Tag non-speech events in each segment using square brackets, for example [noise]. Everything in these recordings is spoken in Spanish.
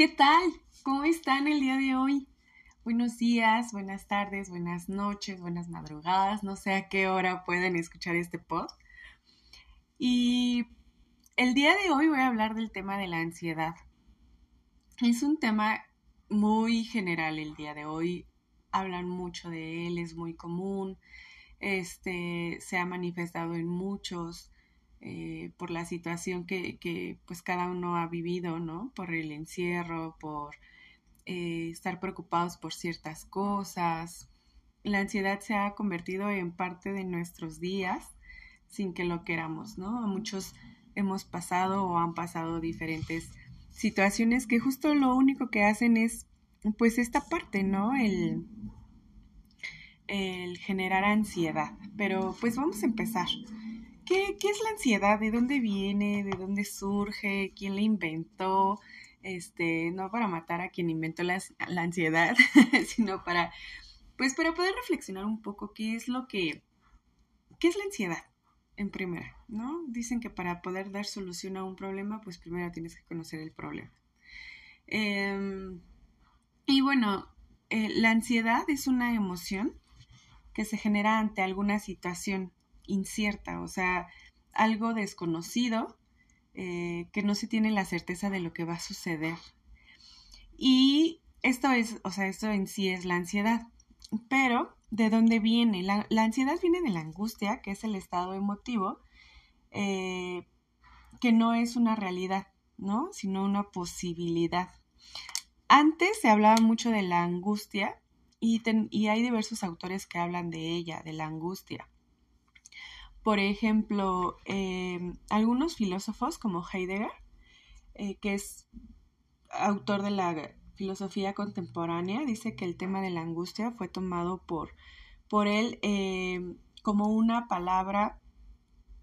¿Qué tal? ¿Cómo están el día de hoy? Buenos días, buenas tardes, buenas noches, buenas madrugadas. No sé a qué hora pueden escuchar este pod. Y el día de hoy voy a hablar del tema de la ansiedad. Es un tema muy general el día de hoy. Hablan mucho de él, es muy común. Este se ha manifestado en muchos eh, por la situación que, pues cada uno ha vivido, ¿no? Por el encierro, por eh, estar preocupados por ciertas cosas. La ansiedad se ha convertido en parte de nuestros días sin que lo queramos, ¿no? Muchos hemos pasado o han pasado diferentes situaciones que justo lo único que hacen es pues esta parte, ¿no? El, el generar ansiedad. Pero pues vamos a empezar. ¿Qué, es la ansiedad? ¿De dónde viene? ¿De dónde surge? ¿Quién la inventó? Este, no para matar a quien inventó la, ansiedad, [laughs] sino para, pues para poder reflexionar un poco qué es lo que, qué es la ansiedad en primera, ¿no? Dicen que para poder dar solución a un problema, pues primero tienes que conocer el problema. Em, y bueno, eh, la ansiedad es una emoción que se genera ante alguna situación incierta, o sea, algo desconocido, eh, que no se tiene la certeza de lo que va a suceder. Y esto es, o sea, esto en sí es la ansiedad. Pero, ¿de dónde viene? La, ansiedad viene de la angustia, que es el estado emotivo, eh, que no es una realidad, ¿no? Sino una posibilidad. Antes se hablaba mucho de la angustia y, y hay diversos autores que hablan de ella, de la angustia. Por ejemplo, em, algunos filósofos como Heidegger, eh, que es autor de la filosofía contemporánea, dice que el tema de la angustia fue tomado por, por él em, como una palabra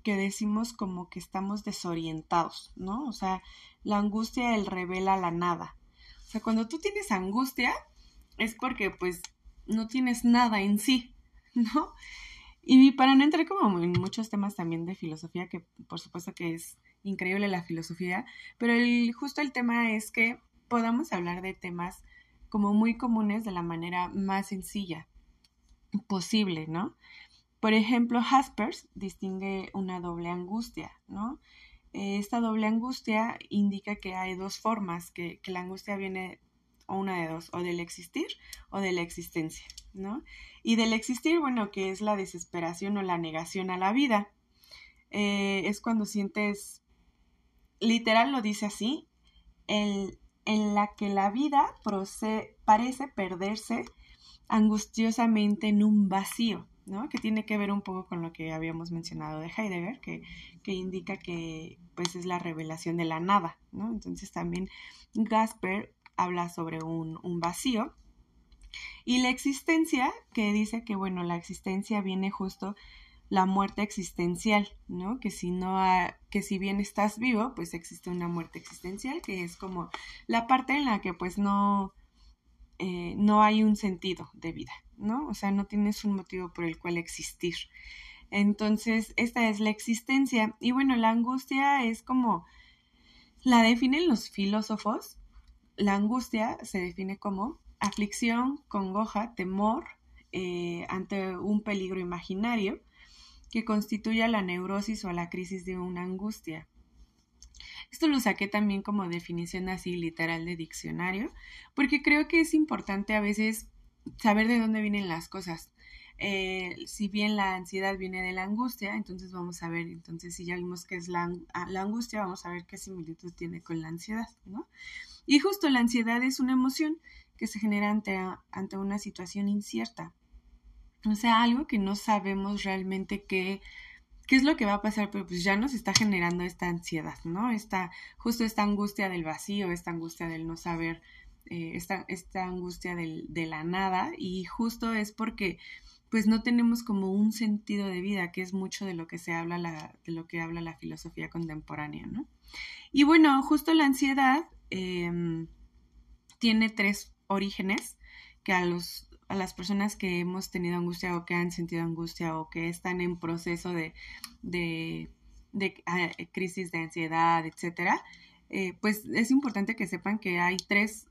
que decimos como que estamos desorientados, ¿no? O sea, la angustia él revela la nada. O sea, cuando tú tienes angustia es porque pues no tienes nada en sí, [laughs] ¿no? Y para no entrar como en muchos temas también de filosofía, que por supuesto que es increíble la filosofía, pero el, justo el tema es que podamos hablar de temas como muy comunes de la manera más sencilla posible, ¿no? Por ejemplo, Jaspers distingue una doble angustia, ¿no? Esta doble angustia indica que hay dos formas, que, que la angustia viene o una de dos, o del existir o de la existencia, ¿no? Y del existir, bueno, que es la desesperación o la negación a la vida. Eh, es cuando sientes, literal lo dice así, el, en la que la vida parece perderse angustiosamente en un vacío, ¿no? Que tiene que ver un poco con lo que habíamos mencionado de Heidegger, que, que indica que pues es la revelación de la nada, ¿no? Entonces también Gasper habla sobre un, vacío. Y la existencia, que dice que, bueno, la existencia viene justo la muerte existencial, ¿no? Que si no, que si bien estás vivo, pues existe una muerte existencial, que es como la parte en la que pues no, eh, no hay un sentido de vida, ¿no? O sea, no tienes un motivo por el cual existir. Entonces, esta es la existencia. Y bueno, la angustia es como la definen los filósofos la angustia se define como aflicción, congoja, temor eh, ante un peligro imaginario que constituye la neurosis o la crisis de una angustia. Esto lo saqué también como definición así literal de diccionario, porque creo que es importante a veces saber de dónde vienen las cosas. Eh, si bien la ansiedad viene de la angustia, entonces vamos a ver, entonces si ya vimos que es la, la angustia, vamos a ver qué similitud tiene con la ansiedad, ¿no? Y justo la ansiedad es una emoción que se genera ante, ante una situación incierta. O sea, algo que no sabemos realmente qué, qué es lo que va a pasar, pero pues ya nos está generando esta ansiedad, ¿no? Esta, justo esta angustia del vacío, esta angustia del no saber, eh, esta, esta angustia del, de la nada, y justo es porque pues no tenemos como un sentido de vida, que es mucho de lo que se habla la, de lo que habla la filosofía contemporánea, ¿no? Y bueno, justo la ansiedad Em, tiene tres orígenes que a, los, a las personas que hemos tenido angustia o que han sentido angustia o que están en proceso de, de, de ah, crisis de ansiedad, etcétera, eh, pues es importante que sepan que hay tres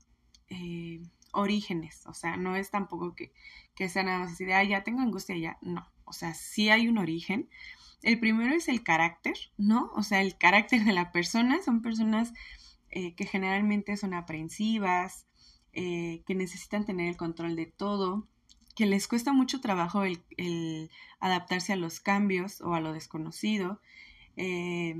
eh, orígenes, o sea, no es tampoco que, que sea nada más así de, ah, ya tengo angustia, ya, no, o sea, sí hay un origen. El primero es el carácter, ¿no? O sea, el carácter de la persona, son personas eh, que generalmente son aprensivas, que necesitan tener el control de todo, que les cuesta mucho trabajo el, el adaptarse a los cambios o a lo desconocido. Eh,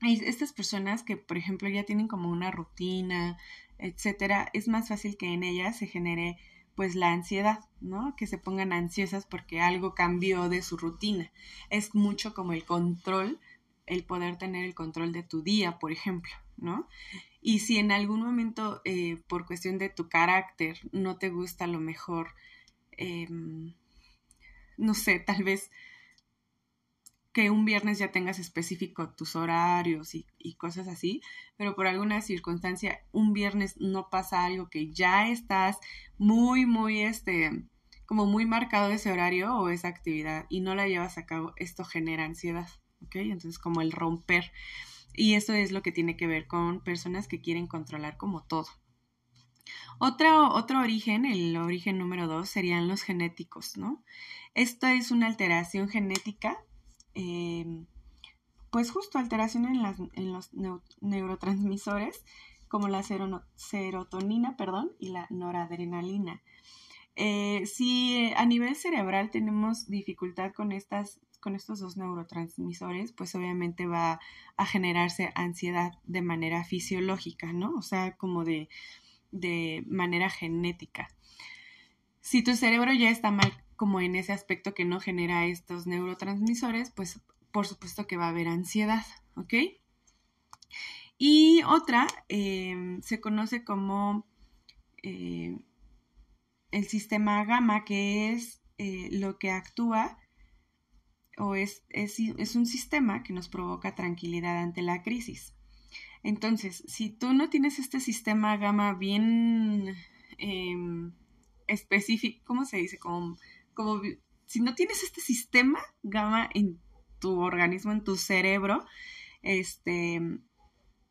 estas personas que, por ejemplo, ya tienen como una rutina, etcétera, es más fácil que en ellas se genere pues la ansiedad, ¿no? Que se pongan ansiosas porque algo cambió de su rutina. Es mucho como el control, el poder tener el control de tu día, por ejemplo, ¿no? Y si en algún momento, eh, por cuestión de tu carácter, no te gusta lo mejor, em, no sé, tal vez que un viernes ya tengas específico tus horarios y, cosas así, pero por alguna circunstancia un viernes no pasa algo que ya estás muy, muy, este, como muy marcado ese horario o esa actividad y no la llevas a cabo, esto genera ansiedad, ¿ok? Entonces como el romper. Y esto es lo que tiene que ver con personas que quieren controlar como todo. Otro, otro origen, el origen número dos, serían los genéticos, ¿no? Esta es una alteración genética Em, pues justo alteración en, los neurotransmisores como la serotonina perdón, y la noradrenalina. Eh, si a nivel cerebral tenemos dificultad con, estas, con estos dos neurotransmisores, pues obviamente va a generarse ansiedad de manera fisiológica, ¿no? O sea, como de, de manera genética. Si tu cerebro ya está mal como en ese aspecto que no genera estos neurotransmisores, pues por supuesto que va a haber ansiedad, ¿ok? Y otra em, se conoce como eh, el sistema gamma, que es eh, lo que actúa o es, es, un sistema que nos provoca tranquilidad ante la crisis. Entonces, si tú no tienes este sistema gamma bien em, específico, ¿cómo se dice? Como como si no tienes este sistema gamma en tu organismo, en tu cerebro, este,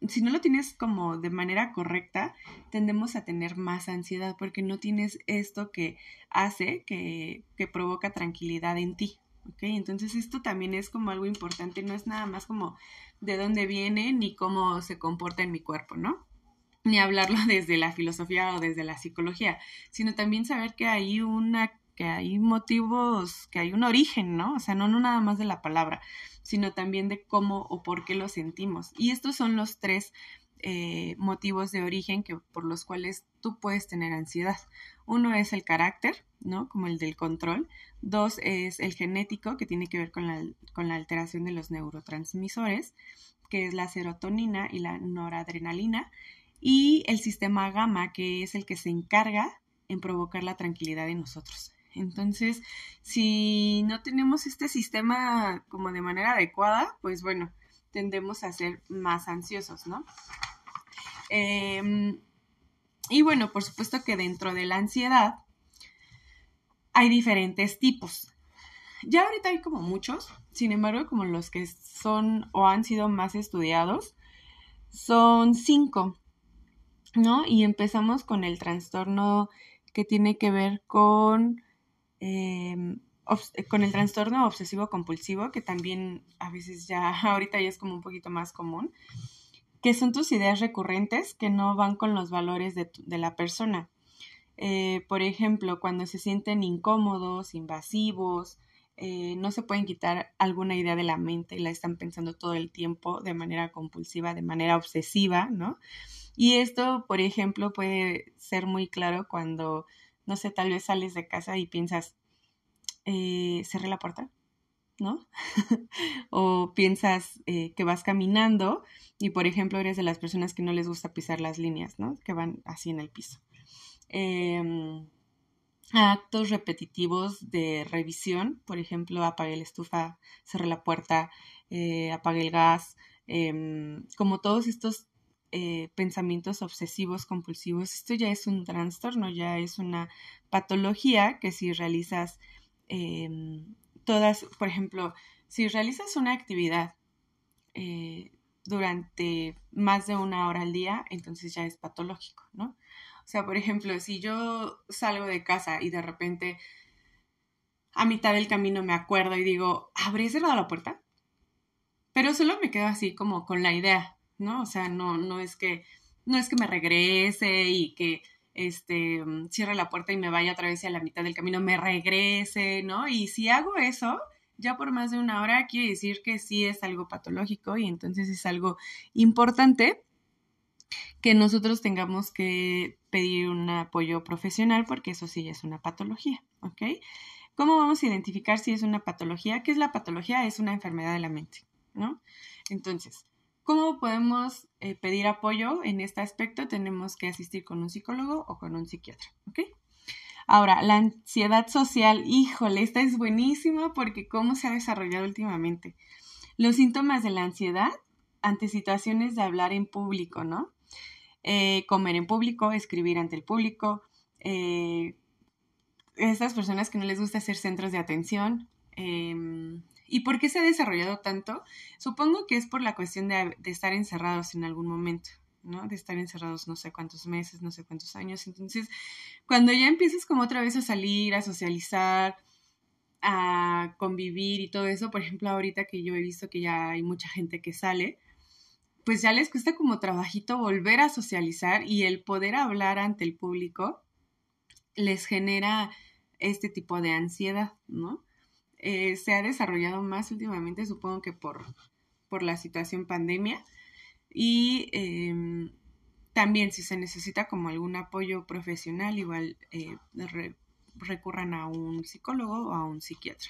si no lo tienes como de manera correcta, tendemos a tener más ansiedad porque no tienes esto que hace que, que provoca tranquilidad en ti. ¿ok? Entonces esto también es como algo importante, no es nada más como de dónde viene ni cómo se comporta en mi cuerpo, ¿no? Ni hablarlo [laughs] desde la filosofía o desde la psicología, sino también saber que hay una que hay motivos, que hay un origen, ¿no? O sea, no, nada más de la palabra, sino también de cómo o por qué lo sentimos. Y estos son los tres eh, motivos de origen que, por los cuales tú puedes tener ansiedad. Uno es el carácter, ¿no? Como el del control. Dos es el genético, que tiene que ver con la, con la alteración de los neurotransmisores, que es la serotonina y la noradrenalina. Y el sistema gamma, que es el que se encarga en provocar la tranquilidad en nosotros. Entonces, si no tenemos este sistema como de manera adecuada, pues bueno, tendemos a ser más ansiosos, ¿no? Em, y bueno, por supuesto que dentro de la ansiedad hay diferentes tipos. Ya ahorita hay como muchos, sin embargo, como los que son o han sido más estudiados, son cinco, ¿no? Y empezamos con el trastorno que tiene que ver con Em, con el trastorno obsesivo compulsivo, que también a veces ya [laughs] ahorita ya es como un poquito más común, que son tus ideas recurrentes que no van con los valores de, la persona. Eh, por ejemplo, cuando se sienten incómodos, invasivos, eh, no se pueden quitar alguna idea de la mente y la están pensando todo el tiempo de manera compulsiva, de manera obsesiva, ¿no? Y esto, por ejemplo, puede ser muy claro cuando no sé, tal vez sales de casa y piensas, eh, cerré la puerta, ¿no? [laughs] o piensas eh, que vas caminando y, por ejemplo, eres de las personas que no les gusta pisar las líneas, ¿no? Que van así en el piso. Em, actos repetitivos de revisión, por ejemplo, apagué la estufa, cerré la puerta, eh, apagué el gas, em, como todos estos eh, pensamientos obsesivos compulsivos, esto ya es un trastorno, ya es una patología que si realizas em, todas, por ejemplo, si realizas una actividad eh, durante más de una hora al día, entonces ya es patológico, ¿no? O sea, por ejemplo, si yo salgo de casa y de repente a mitad del camino me acuerdo y digo, ¿habré cerrado la puerta? Pero solo me quedo así como con la idea, ¿no? O sea, no, no es que, no es que me regrese y que este, cierre la puerta y me vaya otra vez y a la mitad del camino me regrese, ¿no? Y si hago eso, ya por más de una hora quiere decir que sí es algo patológico y entonces es algo importante que nosotros tengamos que pedir un apoyo profesional porque eso sí es una patología, ¿ok? ¿Cómo vamos a identificar si es una patología? ¿Qué es la patología? Es una enfermedad de la mente, ¿no? Entonces, ¿cómo podemos eh, pedir apoyo en este aspecto? Tenemos que asistir con un psicólogo o con un psiquiatra, ¿ok? Ahora, la ansiedad social, híjole, esta es buenísima porque cómo se ha desarrollado últimamente. Los síntomas de la ansiedad ante situaciones de hablar en público, ¿no? Eh, comer en público, escribir ante el público, eh, estas personas que no les gusta ser centros de atención. Em, ¿Y por qué se ha desarrollado tanto? Supongo que es por la cuestión de estar encerrados en algún momento. ¿no? De estar encerrados no sé cuántos meses, no sé cuántos años. Entonces, cuando ya empiezas como otra vez a salir, a socializar, a convivir y todo eso, por ejemplo, ahorita que yo he visto que ya hay mucha gente que sale, pues ya les cuesta como trabajito volver a socializar y el poder hablar ante el público les genera este tipo de ansiedad, ¿no? Eh, se ha desarrollado más últimamente, supongo que por, por la situación pandemia, y em, también si se necesita como algún apoyo profesional, igual eh, recurran a un psicólogo o a un psiquiatra.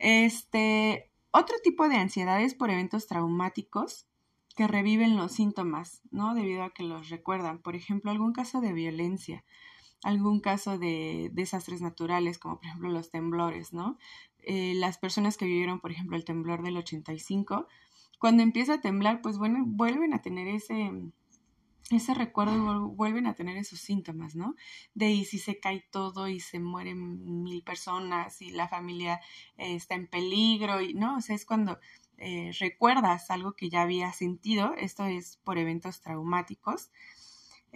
Este, otro tipo de ansiedad es por eventos traumáticos que reviven los síntomas, ¿no? Debido a que los recuerdan. Por ejemplo, algún caso de violencia, algún caso de desastres naturales, como por ejemplo los temblores, ¿no? Eh, las personas que vivieron, por ejemplo, el temblor del 85, cuando empieza a temblar, pues bueno, vuelven a tener ese, ese recuerdo vuelven a tener esos síntomas, ¿no? De y si se cae todo y se mueren mil personas y la familia eh, está en peligro, y, ¿no? O sea, es cuando eh, recuerdas algo que ya había sentido, esto es por eventos traumáticos,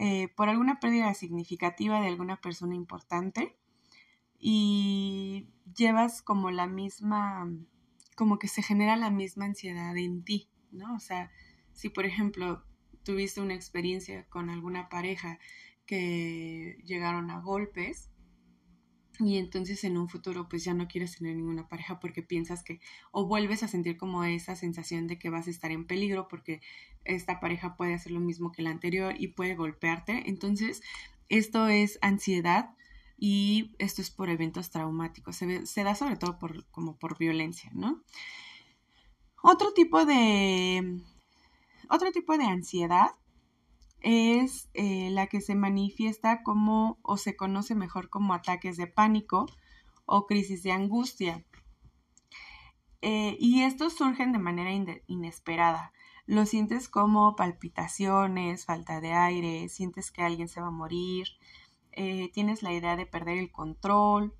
eh, por alguna pérdida significativa de alguna persona importante y llevas como la misma como que se genera la misma ansiedad en ti, ¿no? O sea, si por ejemplo tuviste una experiencia con alguna pareja que llegaron a golpes y entonces en un futuro pues ya no quieres tener ninguna pareja porque piensas que o vuelves a sentir como esa sensación de que vas a estar en peligro porque esta pareja puede hacer lo mismo que la anterior y puede golpearte. Entonces, esto es ansiedad y esto es por eventos traumáticos. Se, da sobre todo por, como por violencia, ¿no? Otro tipo de, otro tipo de ansiedad es eh, la que se manifiesta como o se conoce mejor como ataques de pánico o crisis de angustia. Eh, y estos surgen de manera inesperada. Lo sientes como palpitaciones, falta de aire, sientes que alguien se va a morir, eh, tienes la idea de perder el control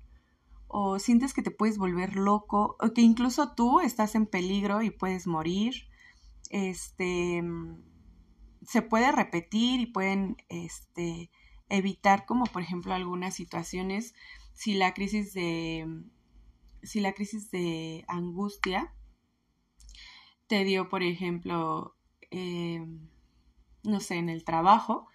o sientes que te puedes volver loco o que incluso tú estás en peligro y puedes morir. Este se puede repetir y pueden este, evitar como por ejemplo algunas situaciones si la crisis de si la crisis de angustia te dio por ejemplo em, no sé en el trabajo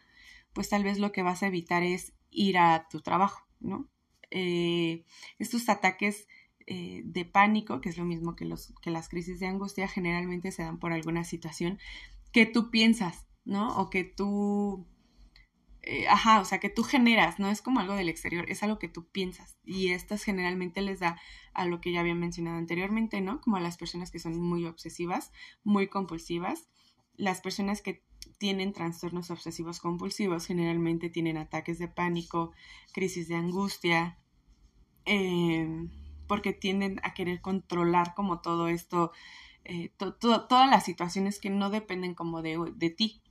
pues tal vez lo que vas a evitar es ir a tu trabajo, ¿no? Eh, estos ataques eh, de pánico, que es lo mismo que, los, que las crisis de angustia, generalmente se dan por alguna situación que tú piensas, ¿no? O que tú, eh, ajá, o sea, que tú generas, no es como algo del exterior, es algo que tú piensas. Y estas generalmente les da a lo que ya había mencionado anteriormente, ¿no? Como a las personas que son muy obsesivas, muy compulsivas, las personas que tienen trastornos obsesivos compulsivos generalmente tienen ataques de pánico, crisis de angustia, em, porque tienden a querer controlar como todo esto, eh, todas las situaciones que no dependen como de, ti.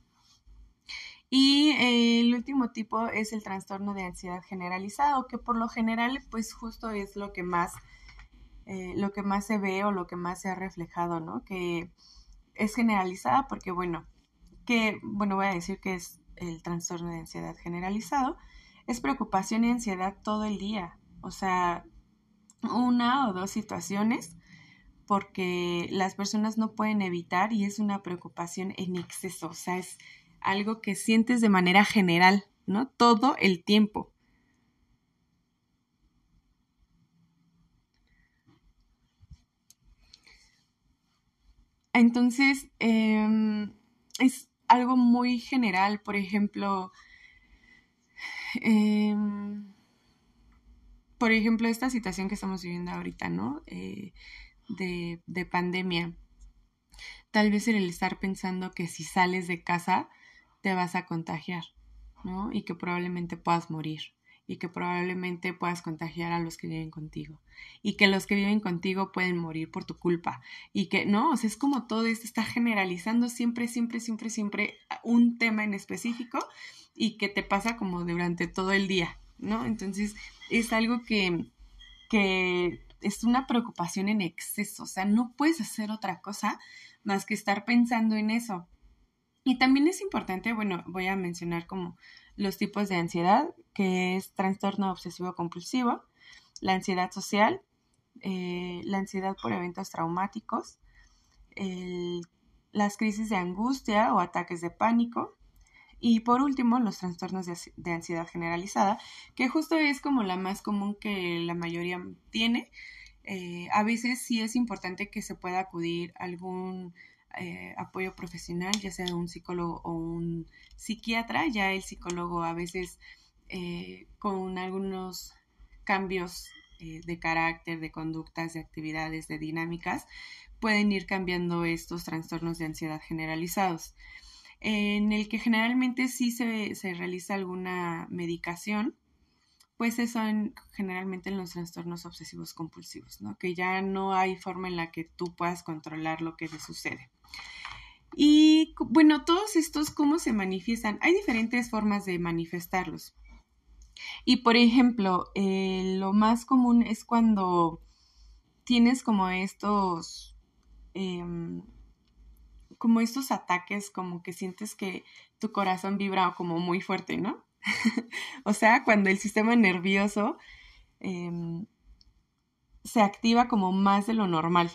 Y eh, el último tipo es el trastorno de ansiedad generalizado, que por lo general pues justo es lo que más, eh, lo que más se ve o lo que más se ha reflejado, ¿no? Que es generalizada porque, bueno, que, bueno, voy a decir que es el trastorno de ansiedad generalizado, es preocupación y ansiedad todo el día. O sea, una o dos situaciones porque las personas no pueden evitar y es una preocupación en exceso, o sea, es algo que sientes de manera general, ¿no? Todo el tiempo. Entonces, em, es algo muy general, por ejemplo, em, por ejemplo, esta situación que estamos viviendo ahorita, ¿no? Eh, de, de pandemia. Tal vez el estar pensando que si sales de casa te vas a contagiar, ¿no? Y que probablemente puedas morir y que probablemente puedas contagiar a los que viven contigo y que los que viven contigo pueden morir por tu culpa y que no, o sea, es como todo esto está generalizando siempre, siempre, siempre, siempre un tema en específico y que te pasa como durante todo el día, ¿no? Entonces es algo que, que es una preocupación en exceso, o sea, no puedes hacer otra cosa más que estar pensando en eso. Y también es importante, bueno, voy a mencionar como los tipos de ansiedad, que es trastorno obsesivo compulsivo, la ansiedad social, eh, la ansiedad por eventos traumáticos, las crisis de angustia o ataques de pánico, y por último, los trastornos de, ansiedad generalizada, que justo es como la más común que la mayoría tiene. Eh, a veces sí es importante que se pueda acudir a algún eh, apoyo profesional, ya sea un psicólogo o un psiquiatra. Ya el psicólogo a veces eh, con algunos cambios de carácter, de conductas, de actividades, de dinámicas, pueden ir cambiando estos trastornos de ansiedad generalizados en el que generalmente sí se, se realiza alguna medicación, pues eso son generalmente en los trastornos obsesivos compulsivos, ¿no? Que ya no hay forma en la que tú puedas controlar lo que te sucede. Y bueno, todos estos, ¿cómo se manifiestan? Hay diferentes formas de manifestarlos. Y por ejemplo, eh, lo más común es cuando tienes como estos em, como estos ataques, como que sientes que tu corazón vibra como muy fuerte, ¿no? [laughs] o sea, cuando el sistema nervioso em, se activa como más de lo normal.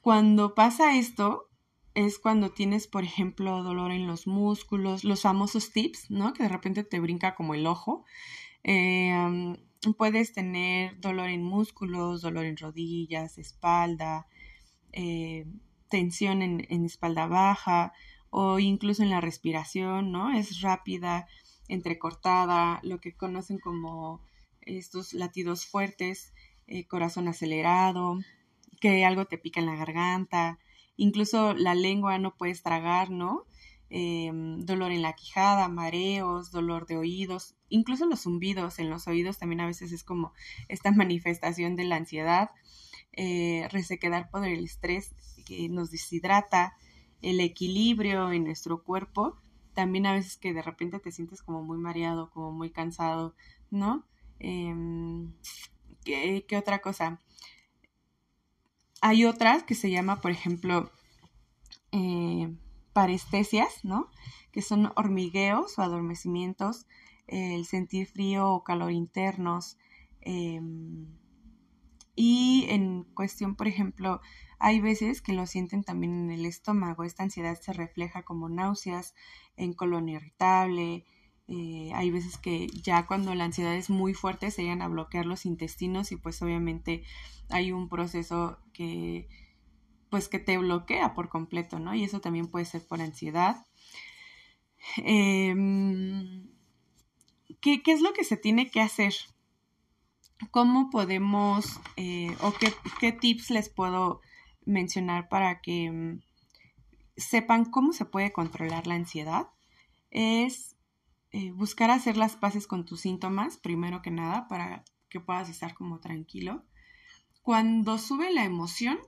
Cuando pasa esto, es cuando tienes, por ejemplo, dolor en los músculos, los famosos tips, ¿no? Que de repente te brinca como el ojo. Em, puedes tener dolor en músculos, dolor en rodillas, espalda, eh, tensión en, espalda baja o incluso en la respiración, ¿no? Es rápida, entrecortada, lo que conocen como estos latidos fuertes, eh, corazón acelerado, que algo te pica en la garganta, incluso la lengua no puedes tragar, ¿no? Em, dolor en la quijada, mareos, dolor de oídos, incluso los zumbidos en los oídos también a veces es como esta [laughs] manifestación de la ansiedad, eh, resequedar por el estrés que nos deshidrata, el equilibrio en nuestro cuerpo, también a veces que de repente te sientes como muy mareado, como muy cansado, ¿no? Em, ¿qué, otra cosa? Hay otras que se llama, por ejemplo, eh, parestesias, ¿no? Que son hormigueos o adormecimientos, el sentir frío o calor internos. Y en cuestión, por ejemplo, hay veces que lo sienten también en el estómago. Esta ansiedad se refleja como náuseas, en colon irritable. Eh, hay veces que ya cuando la ansiedad es muy fuerte se llegan a bloquear los intestinos y pues obviamente hay un proceso que pues que te bloquea por completo, ¿no? Y eso también puede ser por ansiedad. Em, ¿qué, es lo que se tiene que hacer? ¿Cómo podemos eh, o qué, qué tips les puedo mencionar para que mm, sepan cómo se puede controlar la ansiedad es eh, buscar hacer las paces con tus síntomas, primero que nada, para que puedas estar como tranquilo. Cuando sube la emoción,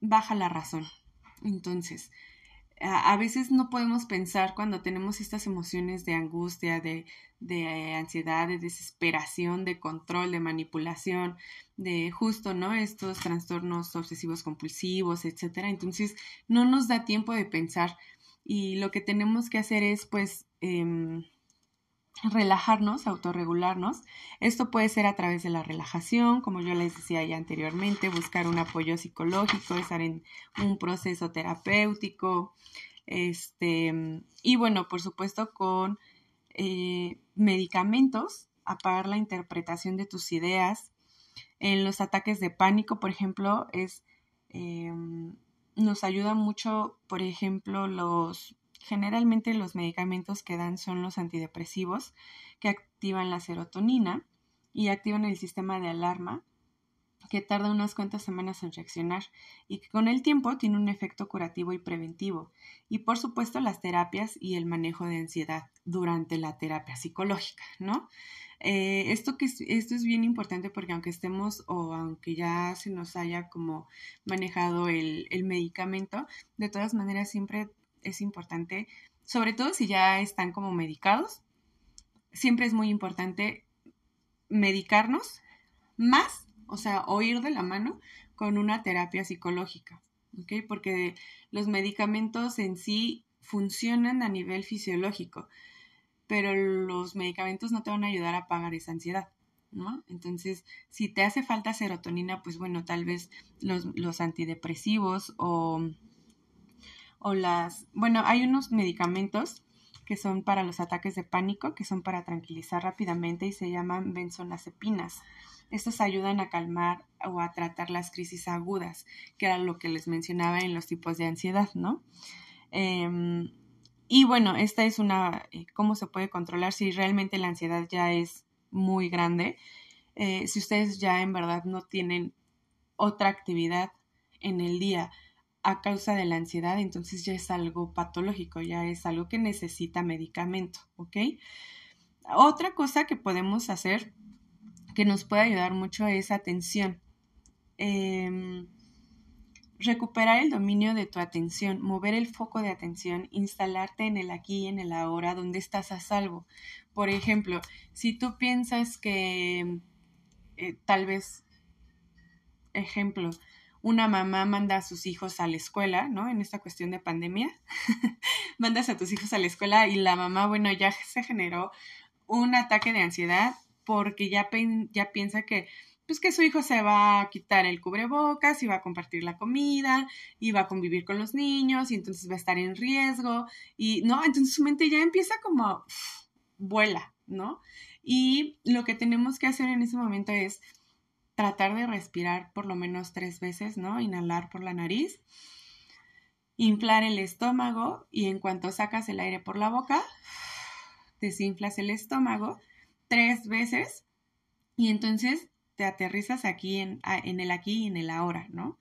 baja la razón. Entonces, a, veces no podemos pensar cuando tenemos estas emociones de angustia, de, de ansiedad, de desesperación, de control, de manipulación, de justo, ¿no? Estos trastornos obsesivos compulsivos, etcétera. Entonces, no nos da tiempo de pensar y lo que tenemos que hacer es, pues, em, relajarnos, autorregularnos. Esto puede ser a través de la relajación, como yo les decía ya anteriormente, buscar un apoyo psicológico, estar en un proceso terapéutico, este, y bueno, por supuesto con eh, medicamentos, apagar la interpretación de tus ideas. En los ataques de pánico, por ejemplo, es em, nos ayuda mucho, por ejemplo, los generalmente los medicamentos que dan son los antidepresivos que activan la serotonina y activan el sistema de alarma que tarda unas cuantas semanas en reaccionar y que con el tiempo tiene un efecto curativo y preventivo. Y por supuesto las terapias y el manejo de ansiedad durante la terapia psicológica, ¿no? Eh, esto, que, esto es bien importante porque aunque estemos o aunque ya se nos haya como manejado el, el medicamento, de todas maneras siempre es importante, sobre todo si ya están como medicados, siempre es muy importante medicarnos más o sea, o ir de la mano con una terapia psicológica, ¿ok? Porque los medicamentos en sí funcionan a nivel fisiológico, pero los medicamentos no te van a ayudar a pagar esa ansiedad, ¿no? Entonces, si te hace falta serotonina, pues bueno, tal vez los, los antidepresivos o, o las, bueno, hay unos medicamentos que son para los ataques de pánico, que son para tranquilizar rápidamente y se llaman benzodiazepinas. Estos ayudan a calmar o a tratar las crisis agudas, que era lo que les mencionaba en los tipos de ansiedad, ¿no? Em, y bueno, esta es una, eh, cómo se puede controlar si realmente la ansiedad ya es muy grande. Eh, si ustedes ya en verdad no tienen otra actividad en el día a causa de la ansiedad, entonces ya es algo patológico, ya es algo que necesita medicamento, ¿ok? Otra cosa que podemos hacer que nos puede ayudar mucho es atención. Em, recuperar el dominio de tu atención, mover el foco de atención, instalarte en el aquí y en el ahora, donde estás a salvo. Por ejemplo, si tú piensas que eh, tal vez, ejemplo, una mamá manda a sus hijos a la escuela, ¿no? En esta cuestión de pandemia, [laughs] mandas a tus hijos a la escuela y la mamá, bueno, ya se generó un ataque de ansiedad porque ya, ya piensa que pues que su hijo se va a quitar el cubrebocas y va a compartir la comida y va a convivir con los niños y entonces va a estar en riesgo y no, entonces su mente ya empieza como [sniffs] vuela, ¿no? Y lo que tenemos que hacer en ese momento es tratar de respirar por lo menos tres veces, ¿no? Inhalar por la nariz, inflar el estómago y en cuanto sacas el aire por la boca, desinflas el estómago tres veces y entonces te aterrizas aquí en, en el aquí y en el ahora, ¿no?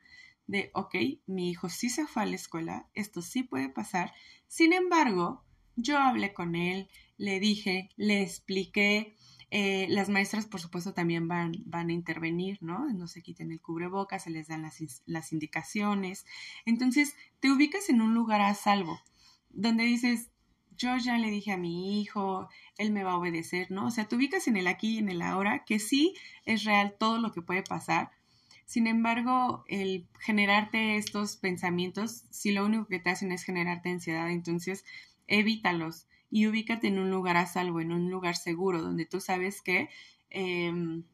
De, ok, mi hijo sí se fue a la escuela, esto sí puede pasar, sin embargo, yo hablé con él, le dije, le expliqué, eh, las maestras, por supuesto, también van, van a intervenir, ¿no? No se quiten el cubrebocas, se les dan las, las indicaciones. Entonces, te ubicas en un lugar a salvo, donde dices, yo ya le dije a mi hijo, él me va a obedecer, ¿no? O sea, te ubicas en el aquí y en el ahora, que sí es real todo lo que puede pasar. Sin embargo, el generarte estos pensamientos, si lo único que te hacen es generarte ansiedad, entonces evítalos y ubícate en un lugar a salvo, en un lugar seguro, donde tú sabes que em,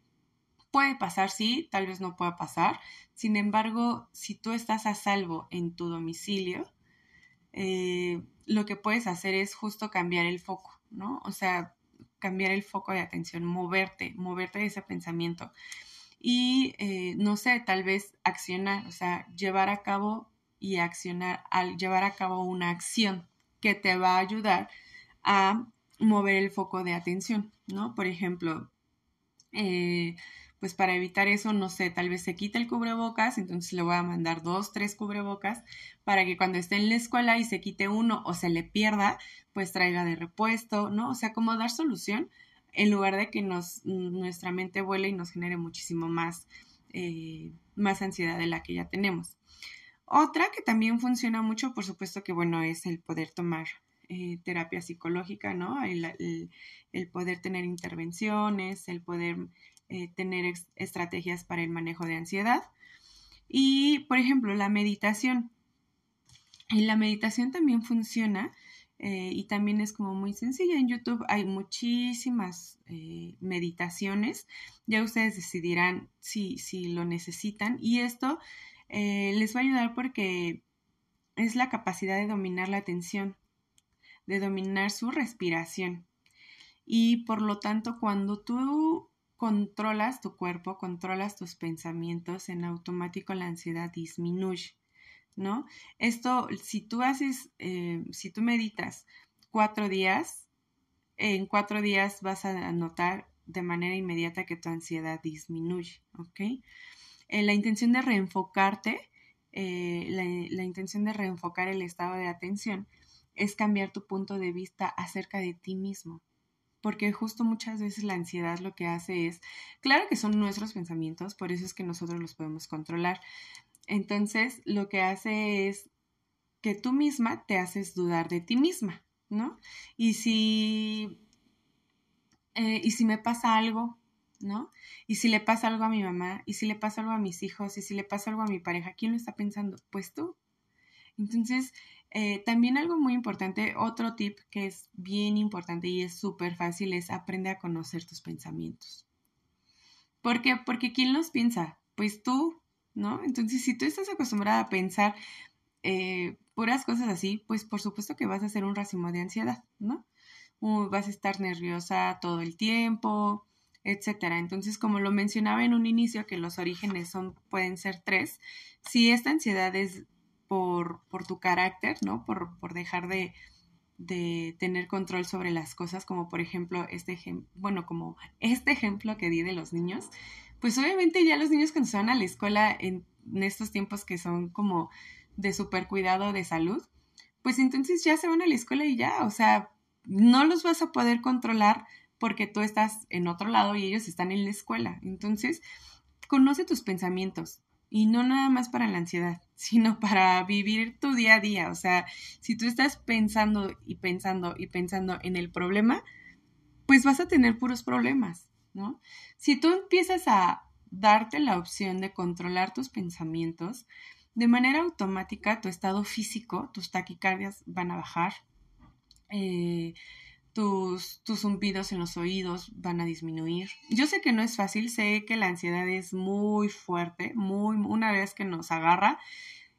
puede pasar, sí, tal vez no pueda pasar. Sin embargo, si tú estás a salvo en tu domicilio, eh, lo que puedes hacer es justo cambiar el foco, ¿no? O sea, cambiar el foco de atención, moverte, moverte de ese pensamiento. Y, eh, no sé, tal vez accionar, o sea, llevar a cabo y accionar, al llevar a cabo una acción que te va a ayudar a mover el foco de atención, ¿no? Por ejemplo, eh, pues para evitar eso, no sé, tal vez se quite el cubrebocas, entonces le voy a mandar dos, tres cubrebocas para que cuando esté en la escuela y se quite uno o se le pierda, pues traiga de repuesto, ¿no? O sea, como dar solución en lugar de que nos, nuestra mente vuele y nos genere muchísimo más, eh, más ansiedad de la que ya tenemos. Otra que también funciona mucho, por supuesto que bueno, es el poder tomar eh, terapia psicológica, ¿no? El, poder tener intervenciones, el poder eh, tener estrategias para el manejo de ansiedad. Y, por ejemplo, la meditación. Y la meditación también funciona eh, y también es como muy sencilla. En YouTube hay muchísimas meditaciones. Ya ustedes decidirán si, si lo necesitan. Y esto les va a ayudar porque es la capacidad de dominar la atención de dominar su respiración. Y por lo tanto, cuando tú controlas tu cuerpo, controlas tus pensamientos, en automático la ansiedad disminuye, ¿no? Esto, si tú haces, eh, si tú meditas cuatro días, en cuatro días vas a notar de manera inmediata que tu ansiedad disminuye, ¿ok? Eh, la intención de reenfocarte, eh, la intención de reenfocar el estado de atención es cambiar tu punto de vista acerca de ti mismo. Porque justo muchas veces la ansiedad lo que hace es, claro que son nuestros pensamientos, por eso es que nosotros los podemos controlar. Entonces, lo que hace es que tú misma te haces dudar de ti misma, ¿no? Y si, eh, y si me pasa algo, ¿no? Y si le pasa algo a mi mamá, y si le pasa algo a mis hijos, y si le pasa algo a mi pareja, ¿quién lo está pensando? Pues tú. Entonces, eh, también algo muy importante, otro tip que es bien importante y es súper fácil es aprende a conocer tus pensamientos. ¿Por qué? Porque ¿quién los piensa? Pues tú, ¿no? Entonces, si tú estás acostumbrada a pensar eh, puras cosas así, pues por supuesto que vas a hacer un racimo de ansiedad, ¿no? vas a estar nerviosa todo el tiempo, etcétera. Entonces, como lo mencionaba en un inicio, que los orígenes son, pueden ser tres, si esta ansiedad es por, tu carácter, ¿no? Por, por dejar de, de, tener control sobre las cosas, como por ejemplo este ejemplo, bueno, como este ejemplo que di de los niños, pues obviamente ya los niños cuando se van a la escuela en, estos tiempos que son como de super cuidado de salud, pues entonces ya se van a la escuela y ya, o sea, no los vas a poder controlar porque tú estás en otro lado y ellos están en la escuela. Entonces, conoce tus pensamientos, y no nada más para la ansiedad, sino para vivir tu día a día. O sea, si tú estás pensando y pensando y pensando en el problema, pues vas a tener puros problemas, ¿no? Si tú empiezas a darte la opción de controlar tus pensamientos, de manera automática tu estado físico, tus taquicardias van a bajar, eh, tus, tus zumbidos en los oídos van a disminuir. Yo sé que no es fácil, sé que la ansiedad es muy fuerte, muy, una vez que nos agarra,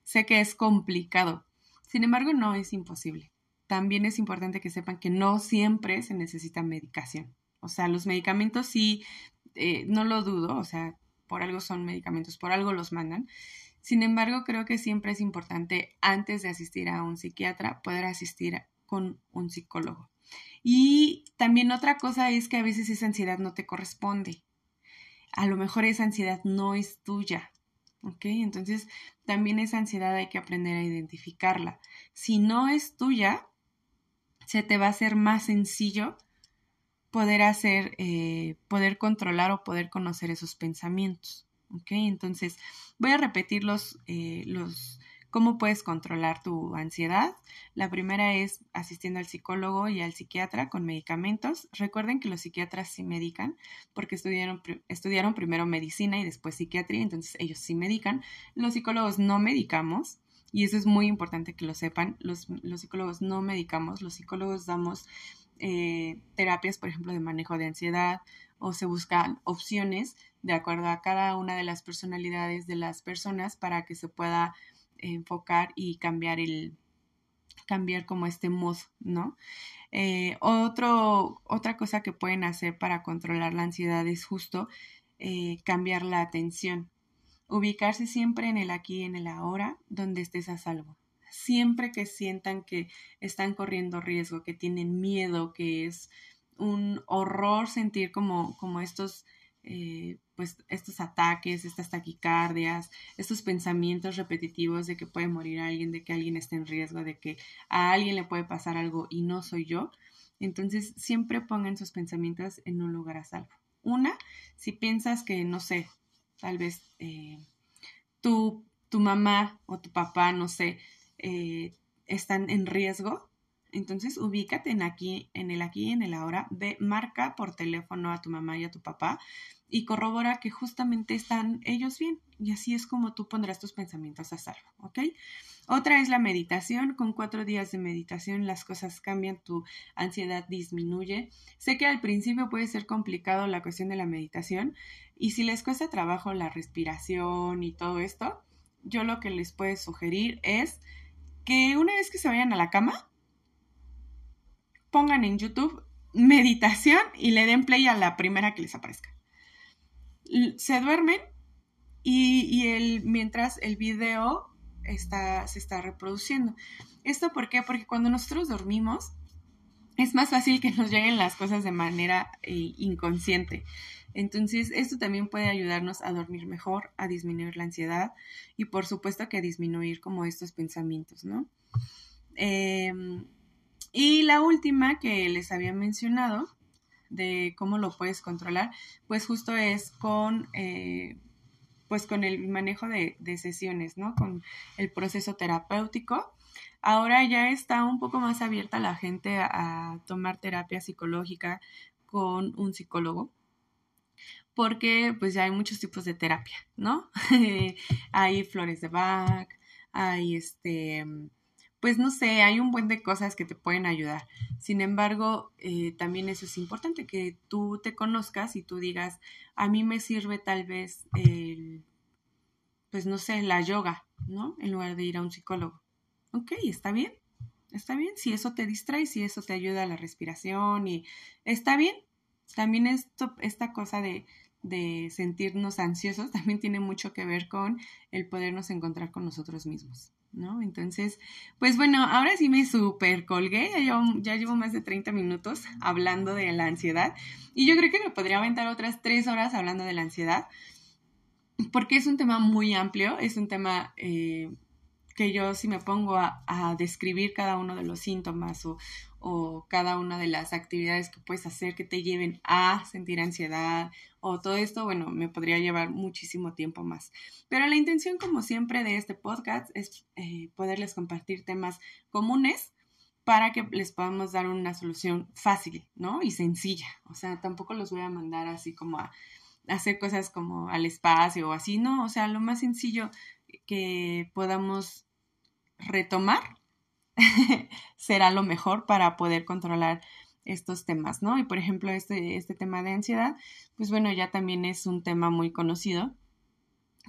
sé que es complicado. Sin embargo, no es imposible. También es importante que sepan que no siempre se necesita medicación. O sea, los medicamentos sí, eh, no lo dudo, o sea, por algo son medicamentos, por algo los mandan. Sin embargo, creo que siempre es importante, antes de asistir a un psiquiatra, poder asistir con un psicólogo. Y también otra cosa es que a veces esa ansiedad no te corresponde. A lo mejor esa ansiedad no es tuya. ¿Ok? Entonces, también esa ansiedad hay que aprender a identificarla. Si no es tuya, se te va a hacer más sencillo poder hacer, eh, poder controlar o poder conocer esos pensamientos. ¿Ok? Entonces, voy a repetir los, eh, los ¿Cómo puedes controlar tu ansiedad? La primera es asistiendo al psicólogo y al psiquiatra con medicamentos. Recuerden que los psiquiatras sí medican porque estudiaron, estudiaron primero medicina y después psiquiatría, entonces ellos sí medican. Los psicólogos no medicamos y eso es muy importante que lo sepan. Los, psicólogos no medicamos, los psicólogos damos eh, terapias, por ejemplo, de manejo de ansiedad o se buscan opciones de acuerdo a cada una de las personalidades de las personas para que se pueda enfocar y cambiar el cambiar como este mood, ¿no? Eh, otro, otra cosa que pueden hacer para controlar la ansiedad es justo eh, cambiar la atención. Ubicarse siempre en el aquí en el ahora, donde estés a salvo. Siempre que sientan que están corriendo riesgo, que tienen miedo, que es un horror sentir como, como estos eh, pues estos ataques, estas taquicardias, estos pensamientos repetitivos de que puede morir alguien, de que alguien está en riesgo, de que a alguien le puede pasar algo y no soy yo. Entonces siempre pongan sus pensamientos en un lugar a salvo. Una, si piensas que, no sé, tal vez eh, tu, tu mamá o tu papá, no sé, eh, están en riesgo, entonces ubícate en aquí, en el aquí y en el ahora, ve, marca por teléfono a tu mamá y a tu papá y corrobora que justamente están ellos bien. Y así es como tú pondrás tus pensamientos a salvo, ¿ok? Otra es la meditación. Con cuatro días de meditación las cosas cambian, tu ansiedad disminuye. Sé que al principio puede ser complicado la cuestión de la meditación y si les cuesta trabajo la respiración y todo esto, yo lo que les puedo sugerir es que una vez que se vayan a la cama, pongan en YouTube meditación y le den play a la primera que les aparezca. Se duermen y, el, mientras el video está, se está reproduciendo. ¿Esto por qué? Porque cuando nosotros dormimos es más fácil que nos lleguen las cosas de manera eh, inconsciente. Entonces, esto también puede ayudarnos a dormir mejor, a disminuir la ansiedad y por supuesto que a disminuir como estos pensamientos, ¿no? Em, y la última que les había mencionado de cómo lo puedes controlar, pues justo es con, eh, pues con el manejo de, sesiones, ¿no? Con el proceso terapéutico. Ahora ya está un poco más abierta la gente a tomar terapia psicológica con un psicólogo porque pues ya hay muchos tipos de terapia, ¿no? [laughs] hay flores de Bach, hay este, pues no sé, hay un buen de cosas que te pueden ayudar. Sin embargo, eh, también eso es importante, que tú te conozcas y tú digas, a mí me sirve tal vez el, pues no sé, la yoga, ¿no? En lugar de ir a un psicólogo. Ok, está bien, está bien, si eso te distrae, si eso te ayuda a la respiración y está bien. También esto, esta cosa de de sentirnos ansiosos [laughs] también tiene mucho que ver con el podernos encontrar con nosotros mismos, ¿no? Entonces, pues bueno, ahora sí me super colgué, ya llevo, más de 30 minutos hablando de la ansiedad y yo creo que me podría aventar otras tres horas hablando de la ansiedad porque es un tema muy amplio, es un tema eh, que yo si me pongo a, describir cada uno de los síntomas o, o, cada una de las actividades que puedes hacer que te lleven a sentir ansiedad o todo esto, bueno, me podría llevar muchísimo tiempo más. Pero la intención, como siempre, de este podcast es eh, poderles compartir temas comunes para que les podamos dar una solución fácil, ¿no? Y sencilla. O sea, tampoco los voy a mandar así como a hacer cosas como al espacio o así, ¿no? O sea, lo más sencillo que podamos retomar [laughs] será lo mejor para poder controlar estos temas, ¿no? Y por ejemplo, este, este tema de ansiedad, pues bueno, ya también es un tema muy conocido.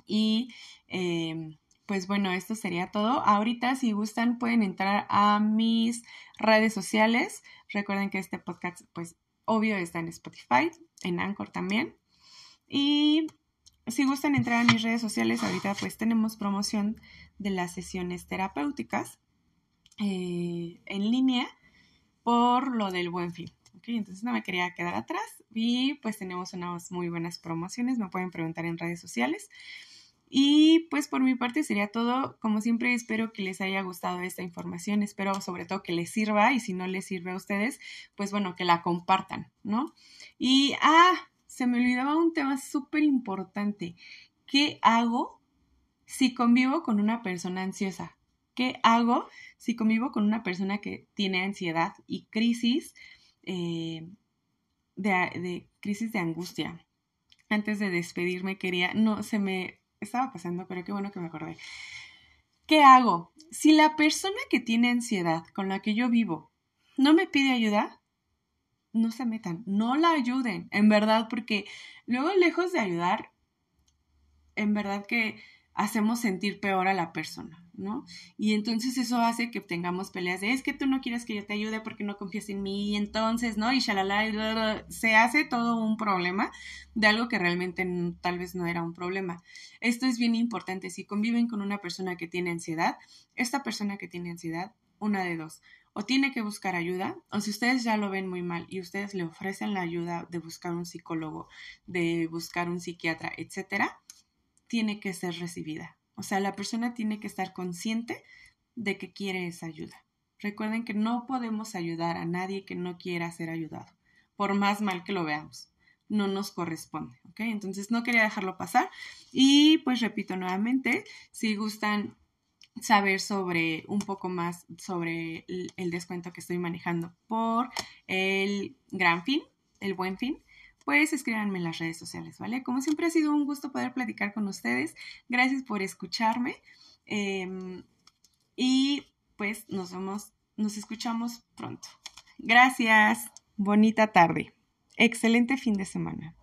Y em, pues bueno, esto sería todo. Ahorita, si gustan, pueden entrar a mis redes sociales. Recuerden que este podcast, pues obvio, está en Spotify, en Anchor también. Y si gustan entrar a mis redes sociales, ahorita pues tenemos promoción de las sesiones terapéuticas eh, en línea por lo del buen fin. Entonces no me quería quedar atrás y pues tenemos unas muy buenas promociones, me pueden preguntar en redes sociales. Y pues por mi parte sería todo. Como siempre espero que les haya gustado esta información, espero sobre todo que les sirva y si no les sirve a ustedes, pues bueno, que la compartan, ¿no? Y, ah, se me olvidaba un tema súper importante. ¿Qué hago si convivo con una persona ansiosa? ¿Qué hago si convivo con una persona que tiene ansiedad y crisis eh, de, crisis de angustia? Antes de despedirme quería, no, se me estaba pasando, pero qué bueno que me acordé. ¿Qué hago? Si la persona que tiene ansiedad con la que yo vivo no me pide ayuda, no se metan, no la ayuden, en verdad, porque luego lejos de ayudar, en verdad que hacemos sentir peor a la persona, ¿no? Y entonces eso hace que tengamos peleas de, es que tú no quieres que yo te ayude porque no confías en mí, y entonces, ¿no? Y shalala, y se hace todo un problema de algo que realmente tal vez no era un problema. Esto es bien importante, si conviven con una persona que tiene ansiedad, esta persona que tiene ansiedad, una de dos, o tiene que buscar ayuda, o si ustedes ya lo ven muy mal y ustedes le ofrecen la ayuda de buscar un psicólogo, de buscar un psiquiatra, etcétera, tiene que ser recibida. O sea, la persona tiene que estar consciente de que quiere esa ayuda. Recuerden que no podemos ayudar a nadie que no quiera ser ayudado, por más mal que lo veamos. no nos corresponde, ¿ok? Entonces no quería dejarlo pasar y pues repito nuevamente, si gustan saber sobre un poco más sobre el, descuento que estoy manejando por el gran fin, el buen fin, pues escríbanme en las redes sociales, ¿vale? Como siempre ha sido un gusto poder platicar con ustedes. Gracias por escucharme. Em, y pues nos vemos, nos escuchamos pronto. Gracias. Bonita tarde. Excelente fin de semana.